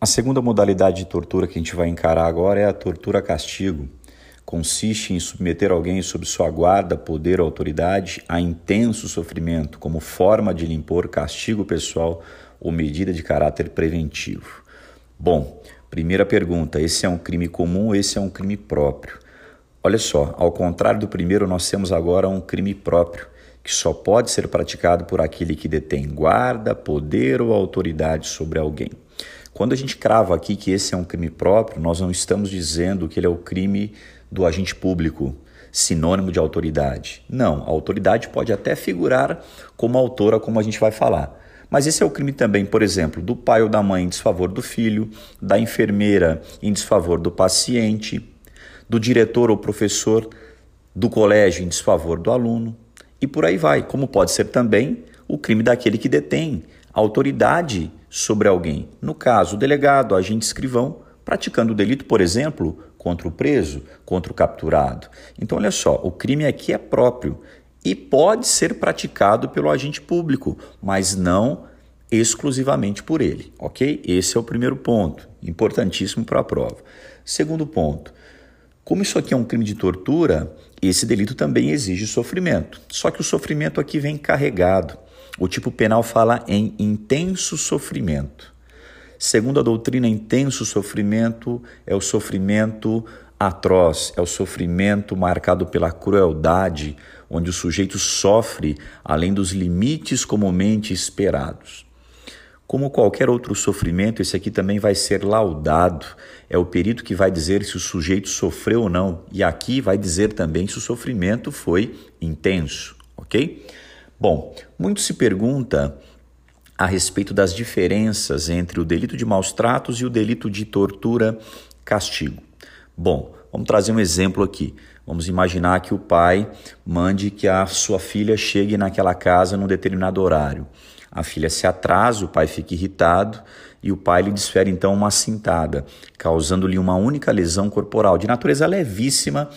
A segunda modalidade de tortura que a gente vai encarar agora é a tortura-castigo. Consiste em submeter alguém sob sua guarda, poder ou autoridade a intenso sofrimento, como forma de lhe impor castigo pessoal ou medida de caráter preventivo. Bom, primeira pergunta: esse é um crime comum ou esse é um crime próprio? Olha só, ao contrário do primeiro, nós temos agora um crime próprio, que só pode ser praticado por aquele que detém guarda, poder ou autoridade sobre alguém. Quando a gente crava aqui que esse é um crime próprio, nós não estamos dizendo que ele é o crime do agente público, sinônimo de autoridade. Não, a autoridade pode até figurar como autora, como a gente vai falar. Mas esse é o crime também, por exemplo, do pai ou da mãe em desfavor do filho, da enfermeira em desfavor do paciente, do diretor ou professor do colégio em desfavor do aluno, e por aí vai. Como pode ser também o crime daquele que detém autoridade sobre alguém. No caso, o delegado, o agente escrivão, praticando o delito, por exemplo, contra o preso, contra o capturado. Então, olha só, o crime aqui é próprio e pode ser praticado pelo agente público, mas não exclusivamente por ele, ok? Esse é o primeiro ponto, importantíssimo para a prova. Segundo ponto, como isso aqui é um crime de tortura, esse delito também exige sofrimento. Só que o sofrimento aqui vem carregado. O tipo penal fala em intenso sofrimento. Segundo a doutrina, intenso sofrimento é o sofrimento atroz, é o sofrimento marcado pela crueldade, onde o sujeito sofre além dos limites comumente esperados. Como qualquer outro sofrimento, esse aqui também vai ser laudado. É o perito que vai dizer se o sujeito sofreu ou não. E aqui vai dizer também se o sofrimento foi intenso, ok? Bom, muito se pergunta a respeito das diferenças entre o delito de maus tratos e o delito de tortura castigo. Bom, vamos trazer um exemplo aqui. Vamos imaginar que o pai mande que a sua filha chegue naquela casa num determinado horário. A filha se atrasa, o pai fica irritado e o pai lhe desfere então uma cintada, causando-lhe uma única lesão corporal de natureza levíssima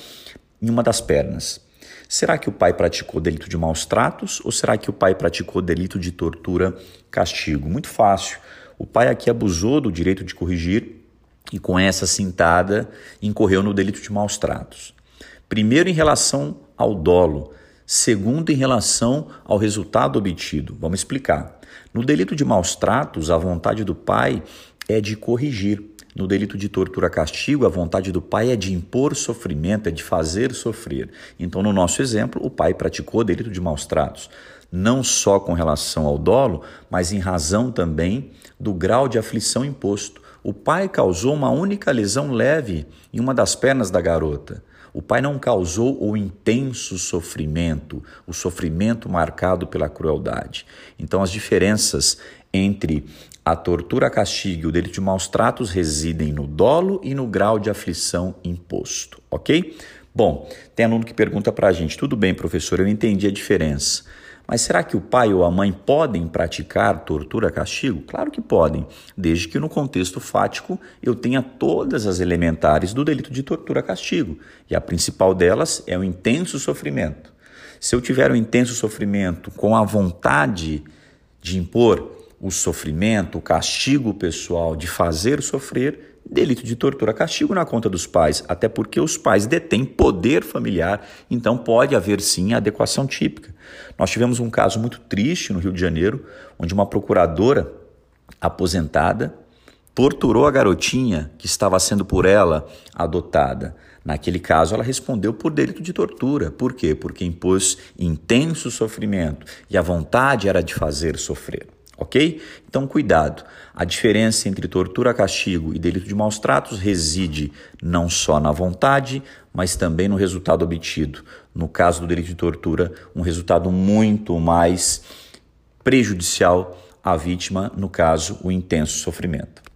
em uma das pernas. Será que o pai praticou delito de maus tratos ou será que o pai praticou delito de tortura castigo? Muito fácil. O pai aqui abusou do direito de corrigir e com essa cintada incorreu no delito de maus tratos. Primeiro em relação ao dolo, segundo em relação ao resultado obtido. Vamos explicar. No delito de maus tratos, a vontade do pai é de corrigir. No delito de tortura-castigo, a vontade do pai é de impor sofrimento, é de fazer sofrer. Então, no nosso exemplo, o pai praticou delito de maus tratos, não só com relação ao dolo, mas em razão também do grau de aflição imposto. O pai causou uma única lesão leve em uma das pernas da garota. O pai não causou o intenso sofrimento, o sofrimento marcado pela crueldade. Então, as diferenças entre a tortura, castigo e o delito de maus tratos residem no dolo e no grau de aflição imposto, ok? Bom, tem aluno que pergunta para a gente: tudo bem, professor, eu entendi a diferença. Mas será que o pai ou a mãe podem praticar tortura castigo? Claro que podem, desde que no contexto fático eu tenha todas as elementares do delito de tortura castigo. E a principal delas é o intenso sofrimento. Se eu tiver um intenso sofrimento com a vontade de impor o sofrimento, o castigo pessoal de fazer sofrer, delito de tortura, castigo na conta dos pais, até porque os pais detêm poder familiar, então pode haver sim adequação típica. Nós tivemos um caso muito triste no Rio de Janeiro, onde uma procuradora aposentada torturou a garotinha que estava sendo por ela adotada. Naquele caso, ela respondeu por delito de tortura. Por quê? Porque impôs intenso sofrimento e a vontade era de fazer sofrer ok? Então, cuidado. A diferença entre tortura, castigo e delito de maus tratos reside não só na vontade, mas também no resultado obtido. No caso do delito de tortura, um resultado muito mais prejudicial à vítima, no caso, o intenso sofrimento.